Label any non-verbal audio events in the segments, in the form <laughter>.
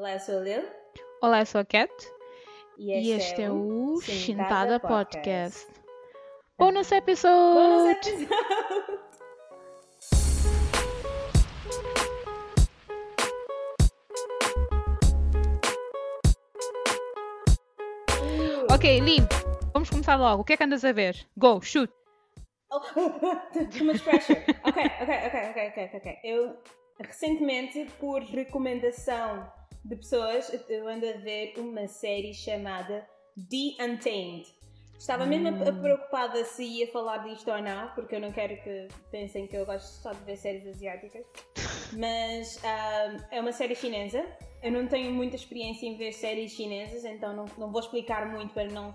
Olá, eu sou a Lil. Olá, eu sou a Cat E e este, este é o Chintada Chintada Podcast. Podcast. Bônus episode! Episódio! <laughs> Ok, Lin, vamos começar logo. O que é que andas a ver? Go, shoot! Oh, <laughs> too much pressure. Ok, ok, ok, ok, ok, ok. Eu recentemente, por recomendação de pessoas, eu ando a ver uma série chamada The Untamed. Estava mesmo a preocupada se ia falar disto ou não, porque eu não quero que pensem que eu gosto só de ver séries asiáticas. Mas é uma série chinesa. Eu não tenho muita experiência em ver séries chinesas, então não, não vou explicar muito para não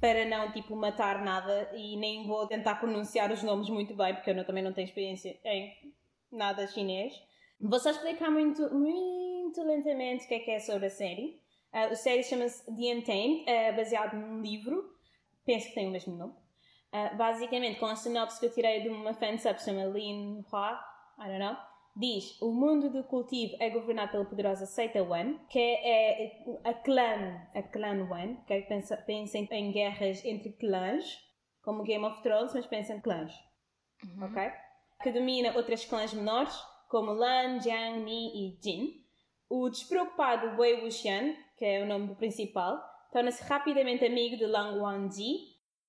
para não tipo matar nada e nem vou tentar pronunciar os nomes muito bem porque eu não- também não tenho experiência em nada chinês. Vou só explicar muito, muito lentamente o que é que é sobre a série. Ah, a série chama-se The Untamed, é baseado num livro, penso que tem o mesmo nome. Ah, basicamente, com a sinopse que eu tirei de uma fansub que se chama Lin Hua, I don't know, diz: O mundo do cultivo é governado pela poderosa seita Wan, que é, é a clã, a clã Wan, que é pensa, pensa em, guerras entre clãs, como Game of Thrones, mas pensa em clãs, ok? Que domina outras clãs menores, como Lan, Jiang, Ni e Jin. O despreocupado Wei Wuxian, que é o nome do principal, torna-se rapidamente amigo de Lang Wangji,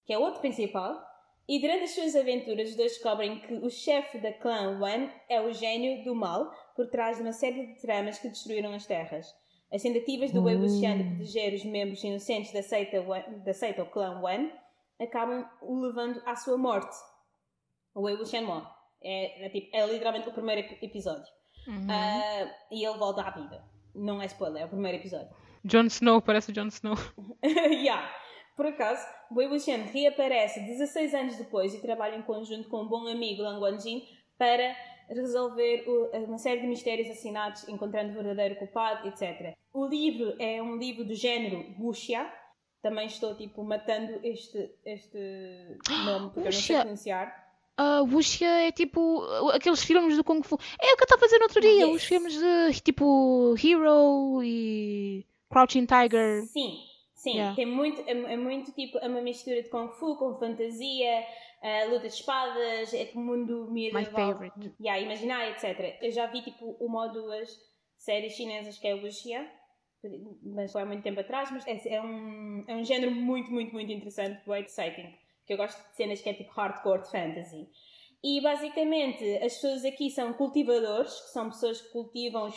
que é outro principal, e durante as suas aventuras, os dois descobrem que o chefe da clã Wan é o gênio do mal por trás de uma série de tramas que destruíram as terras. As tentativas do Wei Wuxian de proteger os membros inocentes da seita, Wan- da seita ou clã Wan acabam o levando à sua morte. O Wei Wuxian morre. É, é tipo, é literalmente o primeiro ep- episódio. Uhum. Ah, e ele volta à vida. Não é spoiler, é o primeiro episódio. Jon Snow, parece o Jon Snow. <laughs> yeah. Por acaso, Wei Wuxian reaparece 16 anos depois e trabalha em conjunto com um bom amigo Lang Wanjin para resolver uma série de mistérios assinados, encontrando o verdadeiro culpado, etc. O livro é um livro do género wuxia. Também estou, tipo, matando este, este nome, porque eu não sei pronunciar. A Wuxia é tipo uh, aqueles filmes do Kung Fu. É o que eu estava a fazer no outro dia. Yes. Os filmes de tipo Hero e Crouching Tiger. Sim, sim. Yeah. Tem muito, é, é muito tipo, é uma mistura de Kung Fu com fantasia, eh, luta de espadas, é tipo mundo My medieval. favorite. Yeah, imaginar, etc. Eu já vi tipo uma ou duas séries chinesas que é Wuxia, mas foi há muito tempo atrás, mas é, é um, é um género muito, muito, muito interessante, muito exciting, que eu gosto de cenas que é tipo hardcore de fantasy. E basicamente as pessoas aqui são cultivadores, que são pessoas que cultivam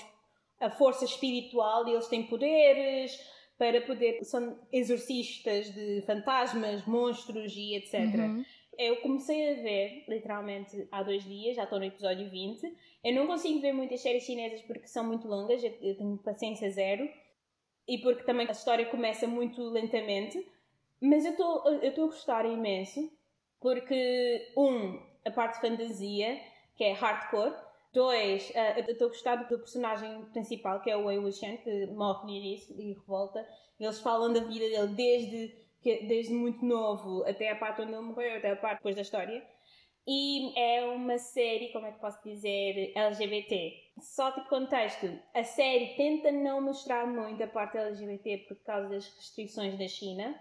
a força espiritual e eles têm poderes para poder. são exorcistas de fantasmas, monstros e etc. Uhum. Eu comecei a ver, literalmente, há dois dias, já estou no episódio 20. Eu não consigo ver muitas séries chinesas porque são muito longas, eu tenho paciência zero. E porque também a história começa muito lentamente. Mas eu estou a gostar imenso, porque, um, a parte de fantasia, que é hardcore. Dois, eh, eu estou a gostar do personagem principal, que é o Wei Wuxian, que morre no início e revolta. Eles falam da vida dele desde, que- desde muito novo até a parte onde ele morreu, até a parte depois da história. E é uma série, como é que posso dizer, LGBT. Só tipo contexto, a série tenta não mostrar muito a parte LGBT por causa das restrições da China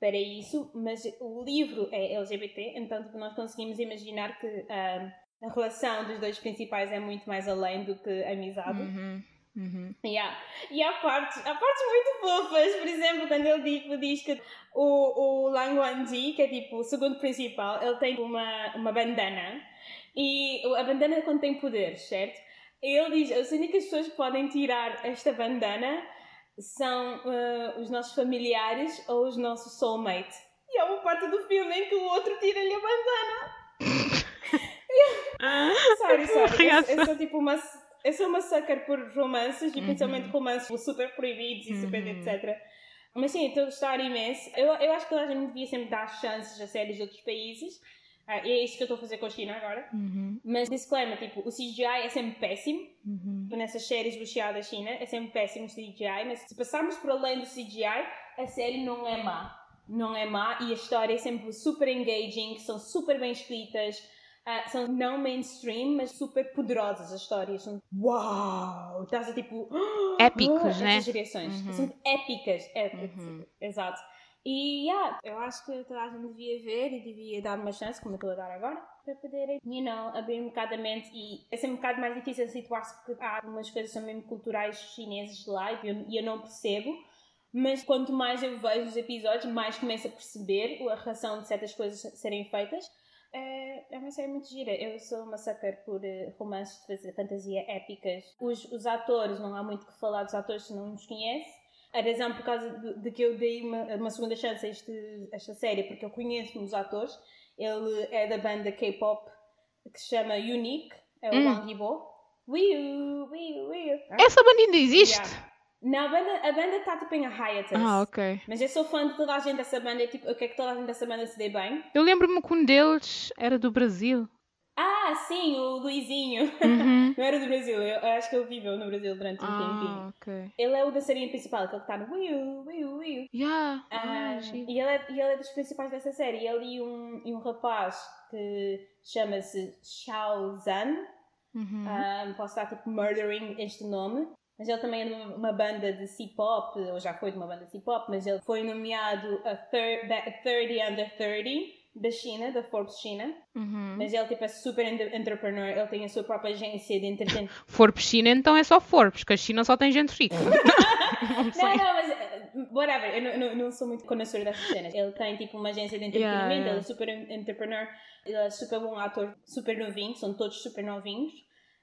para isso, mas o livro é LGBT, então nós conseguimos imaginar que ah, a relação dos dois principais é muito mais além do que amizade. Uhum. Uhum. Yeah. E há partes, há partes muito fofas, por exemplo, quando ele tipo, diz que o, o Lang Wanji, que é tipo o segundo principal, ele tem uma, uma bandana e a bandana contém poderes, certo? Ele diz: as únicas pessoas que podem tirar esta bandana são ah, os nossos familiares ou os nossos soulmates. E há uma parte do filme em que o outro tira-lhe a bandana. Sorry, sorry. Eu, eu sou tipo uma. Eu sou uma sucker por romances e Uhum. principalmente romances super proibidos e super Uhum. etc. Mas sim, estou a gostar imenso. Eu, eu acho que a gente devia sempre dar chances a séries de outros países. Ah, e é isso que eu estou a fazer com a China agora. Uhum. Mas disclaimer, tipo, o CGI é sempre péssimo. Uhum. Nessas séries bucheadas da China, é sempre péssimo o CGI. Mas se passarmos por além do CGI, a série não é má. Não é má e a história é sempre super engaging, são super bem escritas. Uh, são não mainstream, mas super poderosas as histórias. São uau! Estás a tipo. <gasps> Épicos, oh, <gasps> né? Essas direções. Uhum. São épicas. épicas. Uhum. Exato. E yeah, eu acho que toda a gente devia ver e devia dar uma chance, como eu estou a dar agora, para poder, you know, abrir um bocado a mente. E é sempre um bocado mais difícil situar-se porque há algumas coisas são mesmo culturais chineses lá e eu, eu não percebo. Mas quanto mais eu vejo os episódios, mais começo a perceber a razão de certas coisas serem feitas. É, é uma série muito gira. Eu sou uma sucker por uh, romances de fantasia épicas. Os, os atores, não há muito que falar dos atores se não os conhece. A razão por causa de, de que eu dei uma, uma segunda chance a este, esta série, porque eu conheço dos atores. Ele é da banda K-pop que se chama Unique, é o Hum. Wang Yibo. Wiu, wiu, wiu. Essa banda ainda existe? Yeah. Não, a banda a banda está tipo em hiatus. Ah, ok. Mas eu sou fã de toda a gente dessa banda e tipo, eu quero que toda a gente dessa banda se dê bem. Eu lembro-me que um deles era do Brasil. Ah, sim, o Luizinho. Uhum. <laughs> Não era do Brasil, eu, eu acho que ele viveu no Brasil durante um tempinho. ah, ok. Ele é o dançarino principal, aquele que está no Wiu, Wiu, Wiu. Yeah. Ah, Ah, e, ele é, e ele é dos principais dessa série. Ele e um, e um rapaz que chama-se Xiao Zhan. Uhum. Ah, posso estar tipo murdering este nome. Mas ele também é de uma- banda de C-pop, ou já foi de uma banda de C-pop, mas ele foi nomeado a thir- da- 30 Under 30 da China, da Forbes China. Uhum. Mas ele tipo, é super entre- entrepreneur, ele tem a sua própria agência de entretenimento. <laughs> Forbes China, então é só Forbes, porque a China só tem gente rica. <laughs> Não Não, mas eh, whatever, eu não, não, não sou muito conhecedora dessas cenas. Ele tem tipo uma agência de entretenimento, Yeah, yeah. ele é super en- entrepreneur, ele é super bom ator, super novinho, são todos super novinhos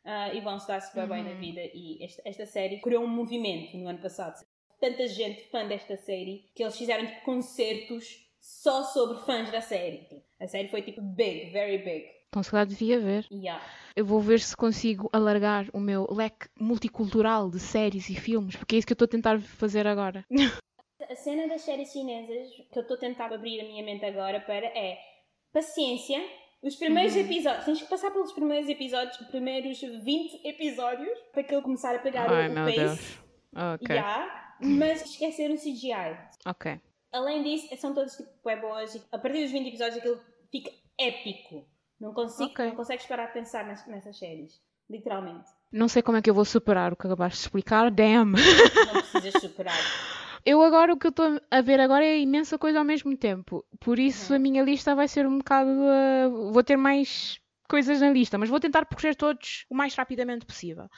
ah, e vão se dar super bem na Uhum. vida. E esta, esta série criou um movimento no ano passado. Tanta gente fã desta série que eles fizeram tipo concertos só sobre fãs da série. A série foi tipo big, very big. Então se calhar devia ver. Yeah. Eu vou ver se consigo alargar o meu leque multicultural de séries e filmes, porque é isso que eu estou a tentar fazer agora. <laughs> A cena das séries chinesas que eu estou a tentar abrir a minha mente agora para é paciência. Os primeiros Uhum. episódios, tens que passar pelos primeiros episódios, os primeiros 20 episódios, para que ele começar a pegar Ai o, meu pace. Deus. Ok. Yeah, mas esquecer o CGI. Ok. Além disso, são todos tipo é boas. A partir dos 20 episódios aquilo fica épico. Não consigo, Ok. não consegues parar de pensar nas- nessas séries. Literalmente. Não sei como é que eu vou superar o que acabaste de explicar. Damn. Não precisas superar. <laughs> Eu agora, o que eu estou a ver agora é imensa coisa ao mesmo tempo. Por isso Uhum. a minha lista vai ser um bocado. uh, vou ter mais coisas na lista, mas vou tentar percorrer todos o mais rapidamente possível.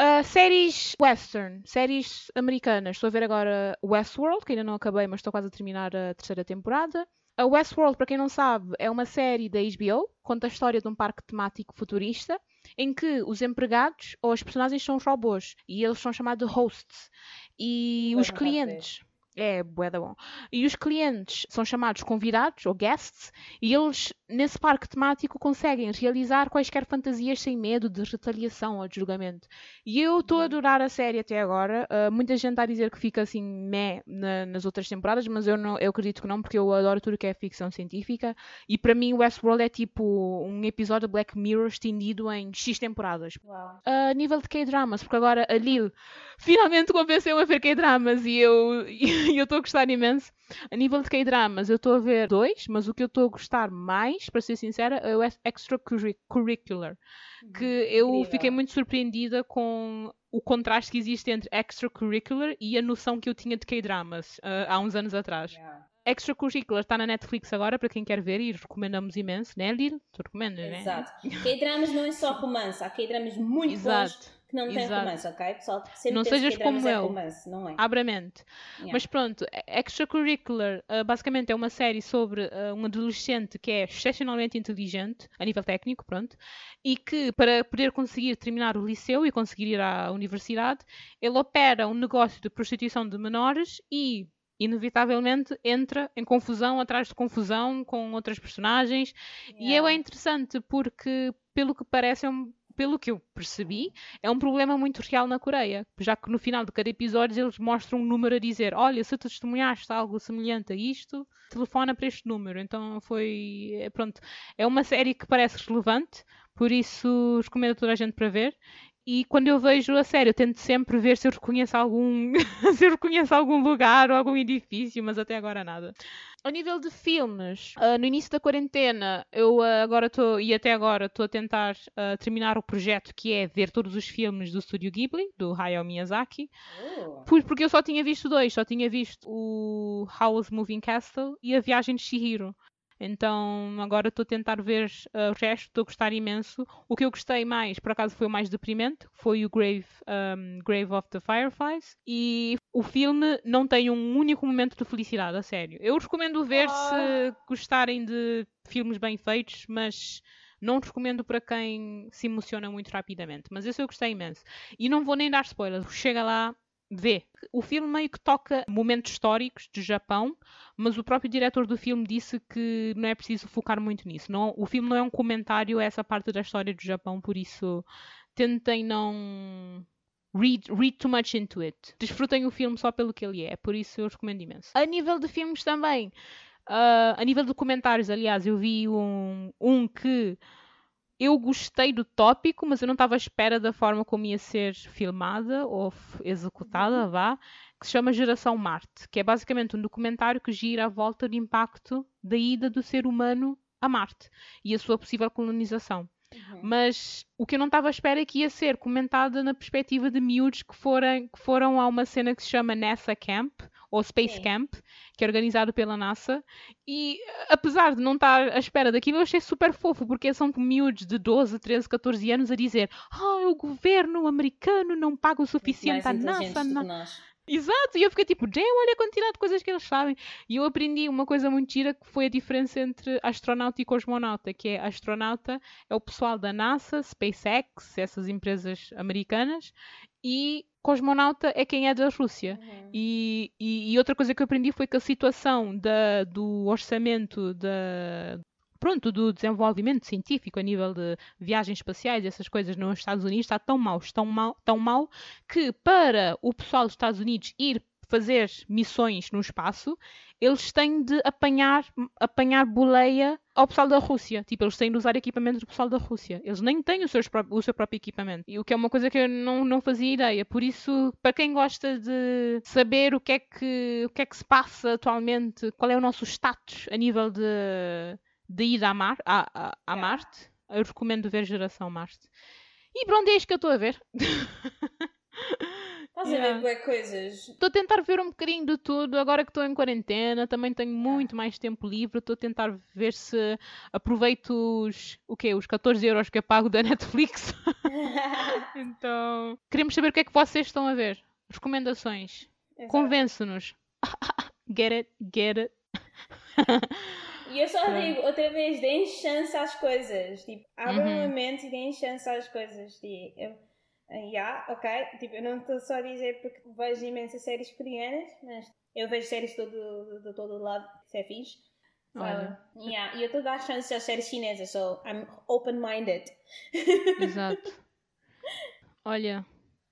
Uh, séries western, séries americanas. Estou a ver agora Westworld, que ainda não acabei, mas estou quase a terminar a terceira temporada. A Westworld, para quem não sabe, é uma série da HBO, conta a história de um parque temático futurista, em que os empregados ou as personagens são robôs e eles são chamados de hosts. E os clientes. É, bué da bom. E os clientes são chamados convidados ou guests e eles, nesse parque temático, conseguem realizar quaisquer fantasias sem medo de retaliação ou de julgamento. E eu estou a Uhum. adorar a série até agora. Uh, muita gente está a dizer que fica assim meh na- nas outras temporadas, mas eu, não, eu acredito que não, porque eu adoro tudo que é ficção científica. E para mim, Westworld é tipo um episódio de Black Mirror estendido em X temporadas Uau. a nível de K-dramas, porque agora a Lil finalmente convenceu-me a ver K-dramas e eu <laughs> estou a gostar imenso. A nível de K-dramas, eu estou a ver dois, mas o que eu estou a gostar mais, para ser sincera, é o ex- extracurricular. Que eu Incrível. fiquei muito surpreendida com o contraste que existe entre extracurricular e a noção que eu tinha de K-dramas ah, há uns anos atrás. Yeah. Extracurricular está na Netflix agora, para quem quer ver, e recomendamos imenso, né, Lil? Tu recomendas, né? Exato. K-dramas não é só romance, há K-dramas muito bons Exato. Que não Exato. romance, ok? Pessoal, sempre Não sejas como é eu. romance, não é? Abre a mente. Yeah. Mas pronto, Extracurricular uh, basicamente é uma série sobre uh, um adolescente que é excepcionalmente inteligente, a nível técnico, pronto, e que para poder conseguir terminar o liceu e conseguir ir à universidade, ele opera um negócio de prostituição de menores e inevitavelmente entra em confusão atrás de confusão com outras personagens e Yeah. eu é interessante porque pelo que parece é um- pelo que eu percebi, é um problema muito real na Coreia, já que no final de cada episódio eles mostram um número a dizer: Olha, se testemunhaste algo semelhante a isto, telefona para este número. Então foi. é, Pronto, é uma série que parece relevante, por isso recomendo a toda a gente para ver. E quando eu vejo a série, eu tento sempre ver se eu reconheço algum, <laughs> se eu reconheço algum lugar ou algum edifício, mas até agora nada. A nível de filmes, uh, no início da quarentena, eu uh, agora estou, e até agora, estou a tentar uh, terminar o projeto que é ver todos os filmes do Estúdio Ghibli, do Hayao Miyazaki. Oh. Porque eu só tinha visto dois, só tinha visto o Howl's Moving Castle e A Viagem de Shihiro. Então agora estou a tentar ver uh, o resto, estou a gostar imenso. O que eu gostei mais, por acaso, foi o mais deprimente, foi o Grave, um, Grave of the Fireflies. E o filme não tem um único momento de felicidade, a sério. Eu recomendo ver oh. se gostarem de filmes bem feitos, mas não recomendo para quem se emociona muito rapidamente. Mas esse eu gostei imenso. E não vou nem dar spoilers. Chega lá, vê. O filme meio que toca momentos históricos do Japão, mas o próprio diretor do filme disse que não é preciso focar muito nisso. Não, o filme não é um comentário a essa parte da história do Japão, por isso tentem não read, read too much into it. Desfrutem o filme só pelo que ele é, por isso eu recomendo imenso. A nível de filmes também, uh, a nível de comentários, aliás, eu vi um, um que eu gostei do tópico, mas eu não estava à espera da forma como ia ser filmada ou executada, uhum. vá, que se chama Geração Marte, que é basicamente um documentário que gira à volta do impacto da ida do ser humano a Marte e a sua possível colonização. Uhum. Mas o que eu não estava à espera é que ia ser comentada na perspectiva de miúdos que, foram, que foram a uma cena que se chama NASA Camp, ou Space Sim. Camp, que é organizado pela NASA. E apesar de não estar à espera daquilo, eu achei super fofo, porque são miúdos de 12, 13, 14 anos a dizer: Ah, o governo americano não paga o suficiente à NASA. Na... Exato, e eu fiquei tipo, damn, olha a quantidade de coisas que eles sabem. E eu aprendi uma coisa muito gira que foi a diferença entre astronauta e cosmonauta, que é astronauta é o pessoal da NASA, SpaceX, essas empresas americanas, e cosmonauta é quem é da Rússia. Uhum. E, e, e, outra coisa que eu aprendi foi que a situação da, do orçamento da, pronto, do desenvolvimento científico a nível de viagens espaciais essas coisas nos Estados Unidos está tão mal, tão mal, tão mal que para o pessoal dos Estados Unidos ir fazer missões no espaço, eles têm de apanhar, apanhar boleia ao pessoal da Rússia. Tipo, eles têm de usar equipamentos do pessoal da Rússia. Eles nem têm o, seus, o seu próprio equipamento. E o que é uma coisa que eu não, não fazia ideia. Por isso, para quem gosta de saber o que, é que, o que é que se passa atualmente, qual é o nosso status a nível de de ir a, Mar, a, a, a. Marte, eu recomendo ver Geração Marte. E pronto, é isto que eu estou a ver. Estás yeah. a ver coisas? Estou a tentar ver um bocadinho de tudo. Agora que estou em quarentena, também tenho yeah. muito mais tempo livre. Estou a tentar ver se aproveito os, o quê? os 14 euros que eu pago da <laughs> Netflix. <laughs> então, queremos saber o que é que vocês estão a ver. Recomendações. Convence-nos. <laughs> get it, get it. E eu só digo, outra vez, deem chance às coisas. Tipo, abram uhum. a mente e deem chance às coisas. Tipo, eu, yeah, ok. Tipo, eu não estou só a dizer porque vejo imensas séries coreanas, mas eu vejo séries de todo, de todo lado, isso é fixe. So, yeah. E eu estou a dar chance às séries chinesas, so I'm open-minded. Exato. <laughs> Olha,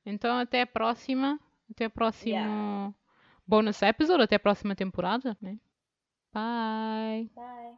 então até a próxima. Até o próximo yeah. bonus episode, até a próxima temporada, né? Bye. Bye.